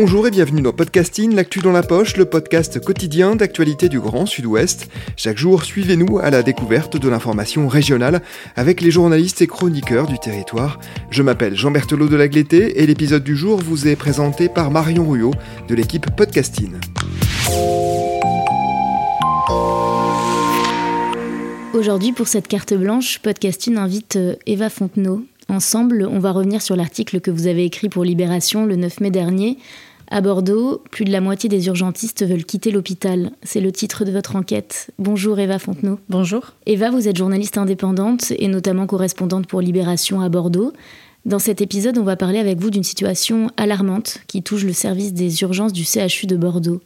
Bonjour et bienvenue dans Podcasting, l'actu dans la poche, le podcast quotidien d'actualité du Grand Sud-Ouest. Chaque jour, suivez-nous à la découverte de l'information régionale avec les journalistes et chroniqueurs du territoire. Je m'appelle Jean Berthelot de Lagleté et l'épisode du jour vous est présenté par Marion Ruyot de l'équipe Podcasting. Aujourd'hui, pour cette carte blanche, Podcasting invite euh, Eva Fontenot. Ensemble, on va revenir sur l'article que vous avez écrit pour Libération le 9 mai dernier à Bordeaux, plus de la moitié des urgentistes veulent quitter l'hôpital. C'est le titre de votre enquête. Bonjour Eva Fontenot. Bonjour. Eva, vous êtes journaliste indépendante et notamment correspondante pour Libération à Bordeaux. Dans cet épisode, on va parler avec vous d'une situation alarmante qui touche le service des urgences du CHU de Bordeaux.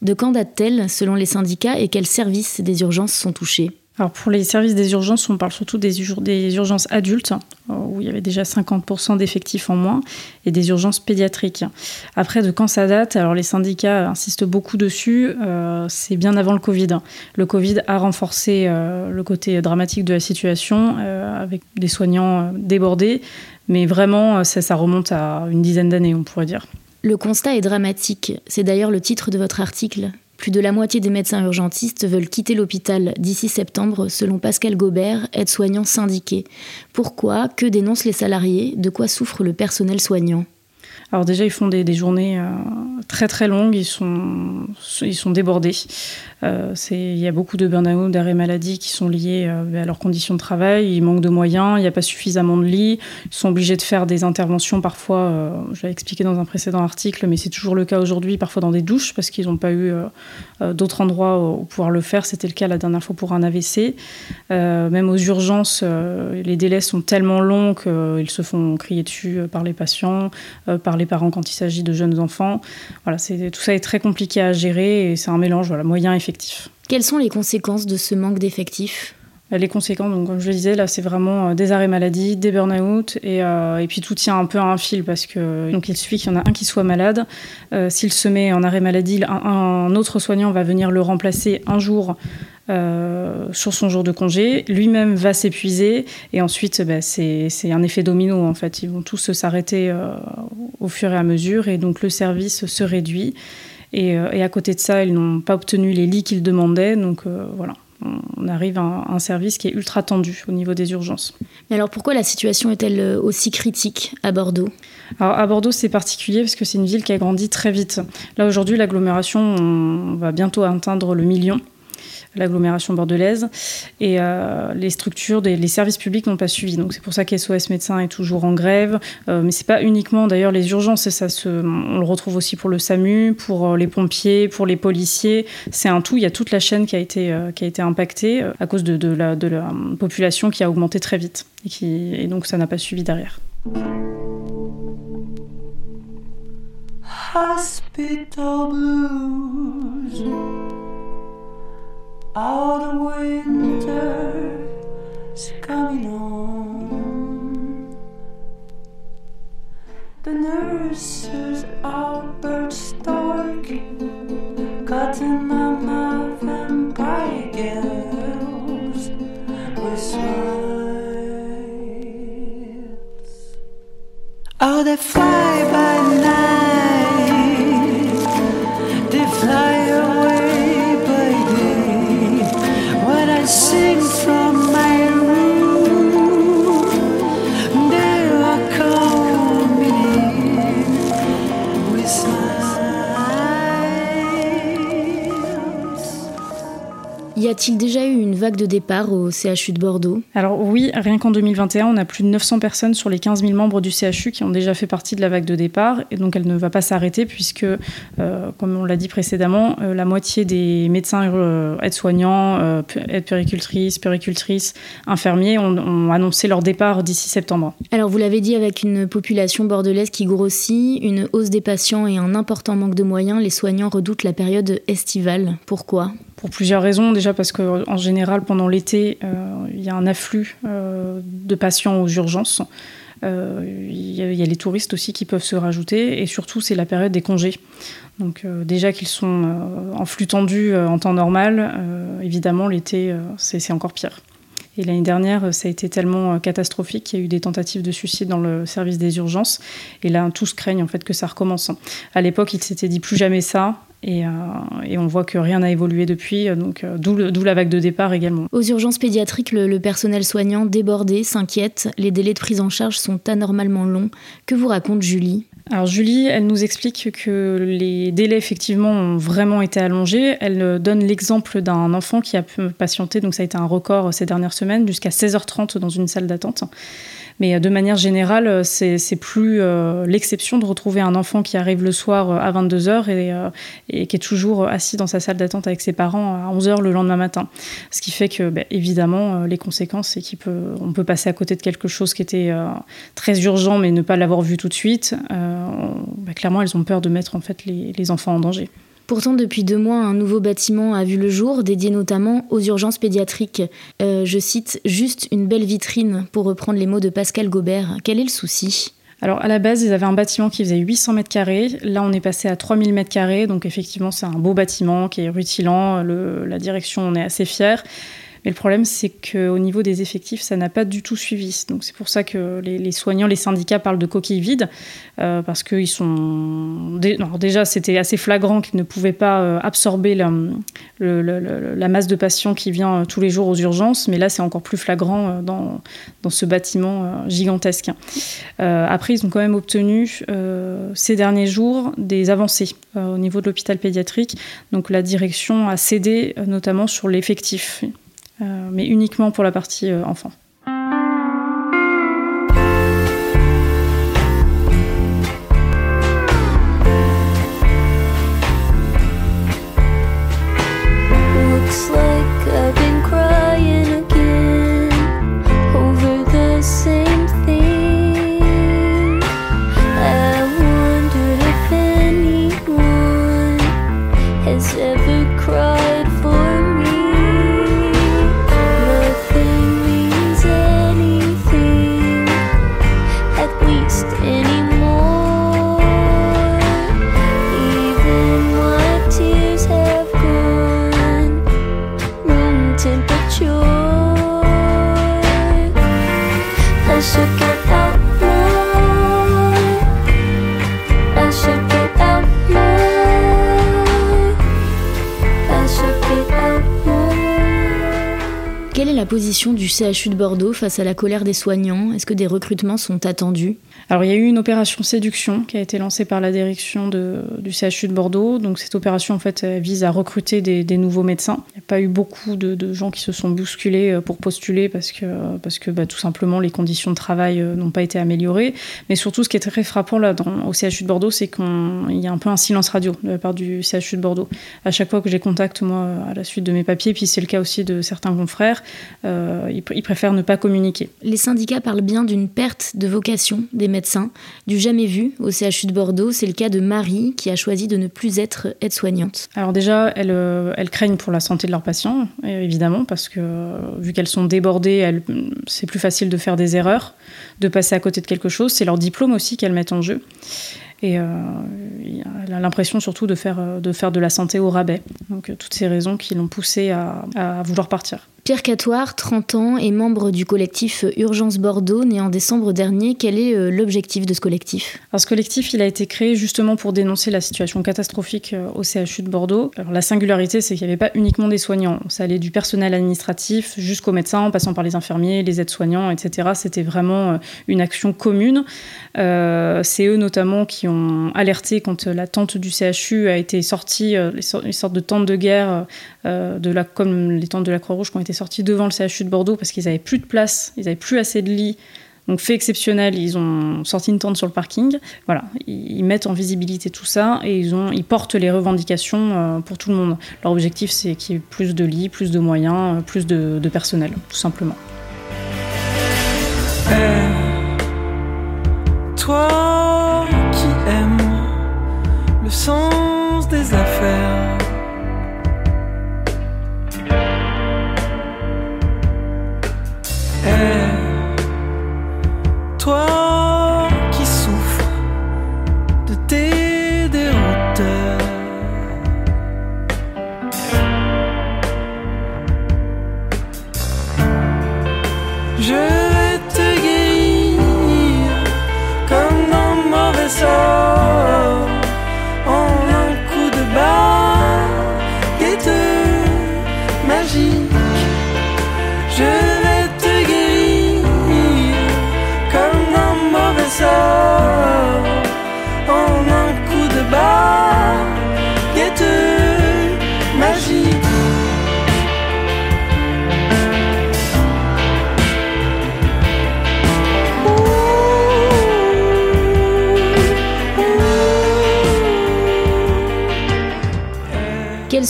De quand date-t-elle selon les syndicats et quels services des urgences sont touchés? Alors pour les services des urgences, on parle surtout des, des urgences adultes, où il y avait déjà 50% d'effectifs en moins, et des urgences pédiatriques. Après, de quand ça date Alors les syndicats insistent beaucoup dessus, euh, c'est bien avant le Covid. Le Covid a renforcé euh, le côté dramatique de la situation, avec des soignants débordés, mais vraiment, ça remonte à une dizaine d'années, on pourrait dire. Le constat est dramatique, c'est d'ailleurs le titre de votre article. Plus de la moitié des médecins urgentistes veulent quitter l'hôpital d'ici septembre, selon Pascal Gobert, aide-soignant syndiqué. Pourquoi Que dénoncent les salariés? De quoi souffre le personnel soignant? Alors déjà, ils font des, journées euh, très très longues, ils sont, ils sont débordés. Euh, il y a beaucoup de burn-out, d'arrêts maladie qui sont liés euh, à leurs conditions de travail. Il manque de moyens, il n'y a pas suffisamment de lits. Ils sont obligés de faire des interventions parfois, euh, je l'ai expliqué dans un précédent article, mais c'est toujours le cas aujourd'hui, parfois dans des douches parce qu'ils n'ont pas eu d'autres endroits où pouvoir le faire. C'était le cas la dernière fois pour un AVC. même aux urgences, les délais sont tellement longs qu'ils se font crier dessus par les patients, par les parents quand il s'agit de jeunes enfants. Voilà, tout ça est très compliqué à gérer et c'est un mélange voilà, moyen effectif quelles sont les conséquences de ce manque d'effectifs? Euh, les conséquences, donc, comme je le disais, là, c'est vraiment euh, des arrêts maladie, des burn-out, et, euh, et, puis tout tient un peu à un fil parce que donc il suffit qu'il y en a un qui soit malade. S'il se met en arrêt maladie, un, autre soignant va venir le remplacer un jour sur son jour de congé. Lui-même va s'épuiser, et ensuite, bah, c'est un effet domino en fait. Ils vont tous s'arrêter au fur et à mesure, et donc le service se réduit. Euh, et, à côté de ça, ils n'ont pas obtenu les lits qu'ils demandaient. Donc euh, voilà, on arrive à un, service qui est ultra tendu au niveau des urgences. Mais alors pourquoi la situation est-elle euh, aussi critique à Bordeaux? Alors à Bordeaux c'est particulier parce que c'est une ville qui a grandi très vite. Là aujourd'hui l'agglomération on va bientôt atteindre le million l'agglomération bordelaise. Et euh, les structures, les services publics n'ont pas suivi. Donc c'est pour ça qu'SOS Médecins est toujours en grève. Euh, mais c'est pas uniquement d'ailleurs les urgences, ça se, on le retrouve aussi pour le SAMU, pour euh, les pompiers, pour les policiers. C'est un tout. Il y a toute la chaîne qui a été, qui a été impactée à cause de, la, population qui a augmenté très vite. Et donc ça n'a pas suivi derrière. Hospital blues. autumn winter's coming on. The nurses are bird storking, cotton my vampire girls with smiles. Oh, they fly. Il y a t il déjà eu une vague de départ au CHU de Bordeaux? Alors oui, rien qu'en 2021, on a plus de 900 personnes sur les 15 000 membres du CHU qui ont déjà fait partie de la vague de départ. Et donc elle ne va pas s'arrêter puisque, euh, comme on l'a dit précédemment, euh, la moitié des médecins euh, aides-soignants, aides péricultrices, péricultrices, infirmiers ont, ont annoncé leur départ d'ici septembre. Alors vous l'avez dit, avec une population bordelaise qui grossit, une hausse des patients et un important manque de moyens, les soignants redoutent la période estivale. Pourquoi? Pour plusieurs raisons. Déjà parce qu'en général, pendant l'été, euh, il y a un afflux euh, de patients aux urgences. Euh, il y, a les touristes aussi qui peuvent se rajouter. Et surtout, c'est la période des congés. Donc déjà qu'ils sont en flux tendu en temps normal, évidemment, l'été, c'est encore pire. Et l'année dernière, ça a été tellement catastrophique qu'il y a eu des tentatives de suicide dans le service des urgences. Et là, tous craignent en fait que ça recommence. À l'époque, ils s'étaient dit plus jamais ça. Euh, et, on voit que rien n'a évolué depuis, euh, donc euh, d'où la vague de départ également. Aux urgences pédiatriques, le, personnel soignant débordé s'inquiète. Les délais de prise en charge sont anormalement longs. Que vous raconte Julie? Alors Julie, elle nous explique que les délais effectivement ont vraiment été allongés. Elle donne l'exemple d'un enfant qui a patienté, donc ça a été un record ces dernières semaines, jusqu'à 16h30 dans une salle d'attente. Mais euh, de manière générale, euh, c'est plus euh, l'exception de retrouver un enfant qui arrive le soir à 22h et, qui est toujours assis dans sa salle d'attente avec ses parents à 11h le lendemain matin. Ce qui fait que, bah, évidemment, les conséquences, c'est qu'on peut, on peut passer à côté de quelque chose qui était très urgent, mais ne pas l'avoir vu tout de suite. Bah, clairement, elles ont peur de mettre en fait les enfants en danger. Pourtant, depuis deux mois, un nouveau bâtiment a vu le jour, dédié notamment aux urgences pédiatriques. Euh, je cite juste une belle vitrine, pour reprendre les mots de Pascal Gobert. Quel est le souci? Alors à la base, ils avaient un bâtiment qui faisait 800 mètres carrés. Là, on est passé à 3000 mètres carrés. Donc effectivement, c'est un beau bâtiment qui est rutilant. la direction, on est assez fiers. Mais le problème, c'est qu'au niveau des effectifs, ça n'a pas du tout suivi. Donc c'est pour ça que les, soignants, les syndicats parlent de coquilles vides, euh, parce qu'ils sont... déjà, c'était assez flagrant qu'ils ne pouvaient pas euh, absorber la, masse de patients qui vient euh, tous les jours aux urgences, mais là, c'est encore plus flagrant dans ce bâtiment gigantesque. après, ils ont quand même obtenu ces derniers jours des avancées au niveau de l'hôpital pédiatrique. Donc la direction a cédé notamment sur l'effectif. Euh, mais uniquement pour la partie euh, enfant. position du CHU de Bordeaux face à la colère des soignants? Est-ce que des recrutements sont attendus? Alors il y a eu une opération séduction qui a été lancée par la direction du CHU de Bordeaux. Donc cette opération en fait vise à recruter des, nouveaux médecins. Il n'y a pas eu beaucoup de, gens qui se sont bousculés euh, pour postuler parce que, parce que bah, tout simplement les conditions de travail euh, n'ont pas été améliorées. Mais surtout ce qui est très frappant là au CHU de Bordeaux, c'est qu'il y a un peu un silence radio de la part du CHU de Bordeaux. À chaque fois que j'ai contact moi à la suite de mes papiers, puis c'est le cas aussi de certains confrères, euh, ils préfèrent ne pas communiquer. Les syndicats parlent bien d'une perte de vocation des médecins du jamais vu au CHU de Bordeaux. C'est le cas de Marie qui a choisi de ne plus être aide-soignante. Alors déjà, elles, euh, elles, craignent pour la santé de leurs patients, euh, évidemment, parce que euh, vu qu'elles sont débordées, c'est plus facile de faire des erreurs, de passer à côté de quelque chose. C'est leur diplôme aussi qu'elles mettent en jeu. Et elle a l'impression surtout de faire, de faire de la santé au rabais. Donc toutes ces raisons qui l'ont poussée à, à vouloir partir. Pierre Catoire, 30 ans, est membre du collectif Urgence Bordeaux, né en décembre dernier. Quel est euh, l'objectif de ce collectif? Alors, Ce collectif, il a été créé justement pour dénoncer la situation catastrophique euh, au CHU de Bordeaux. Alors, la singularité, c'est qu'il n'y avait pas uniquement des soignants. Ça allait du personnel administratif jusqu'aux médecins, en passant par les infirmiers, les aides-soignants, etc. C'était vraiment euh, une action commune. c'est eux notamment qui ont alerté quand la tente du CHU a été sortie, les, sortes de tentes de guerre, de la, comme les tentes de la Croix-Rouge qui ont été sorties devant le CHU de Bordeaux parce qu'ils n'avaient plus de place, ils n'avaient plus assez de lits. Donc fait exceptionnel, ils ont sorti une tente sur le parking. Voilà, ils mettent en visibilité tout ça et ils, ont, ils portent les revendications pour tout le monde. Leur objectif, c'est qu'il y ait plus de lits, plus de moyens, plus de, personnel, tout simplement. toi le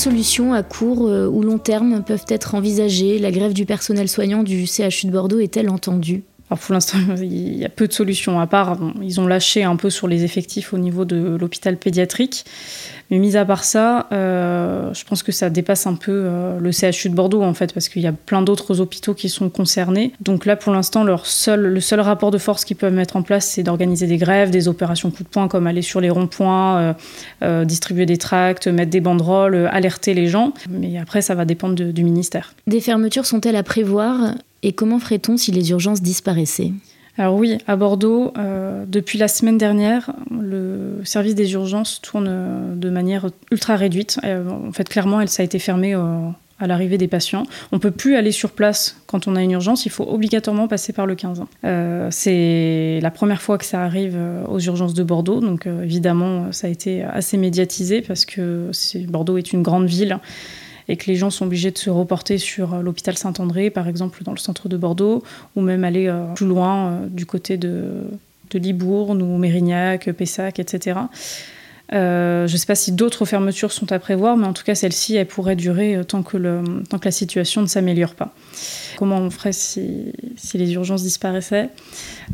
solutions à court euh, ou long terme peuvent être envisagées. La grève du personnel soignant du CHU de Bordeaux est-elle entendue? Pour l'instant, il y a peu de solutions à part. ils ont lâché un peu sur les effectifs au niveau de l'hôpital pédiatrique. Mais mis à part ça, euh, je pense que ça dépasse un peu euh, le CHU de Bordeaux en fait, parce qu'il y a plein d'autres hôpitaux qui sont concernés. Donc là, pour l'instant, seul, le seul rapport de force qu'ils peuvent mettre en place, c'est d'organiser des grèves, des opérations coup de poing, comme aller sur les ronds-points, euh, distribuer des tracts, mettre des banderoles, alerter les gens. Mais après, ça va dépendre du ministère. Des fermetures sont-elles à prévoir? Et comment ferait-on si les urgences disparaissaient? Alors oui, à Bordeaux, euh, depuis la semaine dernière, le service des urgences tourne euh, de manière ultra réduite. Euh, en fait, clairement, ça a été fermé à l'arrivée des patients. On ne peut plus aller sur place quand on a une urgence, il faut obligatoirement passer par le 15. c'est la première fois que ça arrive aux urgences de Bordeaux, donc évidemment, ça a été assez médiatisé parce que Bordeaux est une grande ville et que les gens sont obligés de se reporter sur euh, l'hôpital Saint-André, par exemple dans le centre de Bordeaux, ou même aller euh, plus loin euh, du côté de, de Libourne ou Mérignac, Pessac, etc. je ne sais pas si d'autres fermetures sont à prévoir, mais en tout cas, celle-ci, elle pourrait durer tant que, le, tant que la situation ne s'améliore pas. Comment on ferait si, les urgences disparaissaient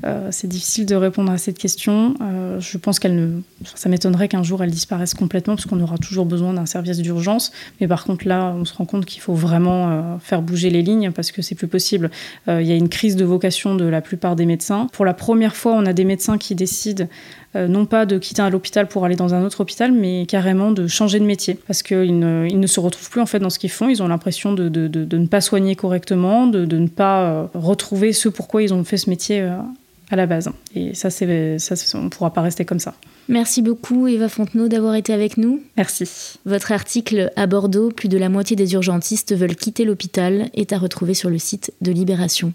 euh, C'est difficile de répondre à cette question. Euh, je pense qu'elle ne, ça m'étonnerait qu'un jour elles disparaissent complètement, parce qu'on aura toujours besoin d'un service d'urgence. Mais par contre, là, on se rend compte qu'il faut vraiment euh, faire bouger les lignes, parce que c'est plus possible. Il y a une crise de vocation de la plupart des médecins. Pour la première fois, on a des médecins qui décident non pas de quitter un hôpital pour aller dans un autre hôpital, mais carrément de changer de métier. Parce qu'ils ne, ils ne se retrouvent plus en fait dans ce qu'ils font. Ils ont l'impression de, de, de, de, ne pas soigner correctement, de, ne pas euh, retrouver ce pourquoi ils ont fait ce métier euh, à la base. Et ça, c'est, ça on ne pourra pas rester comme ça. Merci beaucoup Eva Fontenot d'avoir été avec nous. Merci. Votre article à Bordeaux, plus de la moitié des urgentistes veulent quitter l'hôpital, est à retrouver sur le site de Libération.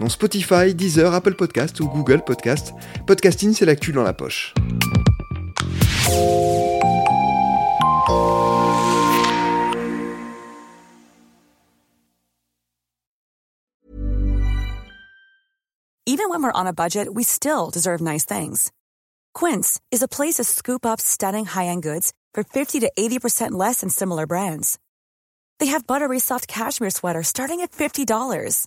dans Spotify, Deezer, Apple Podcast ou Google Podcast. Podcasting, c'est l'actu dans la poche. Even when we're on a budget, we still deserve nice things. Quince is a place to scoop up stunning high-end goods for 50 to 80% less than similar brands. They have buttery soft cashmere sweaters starting at $50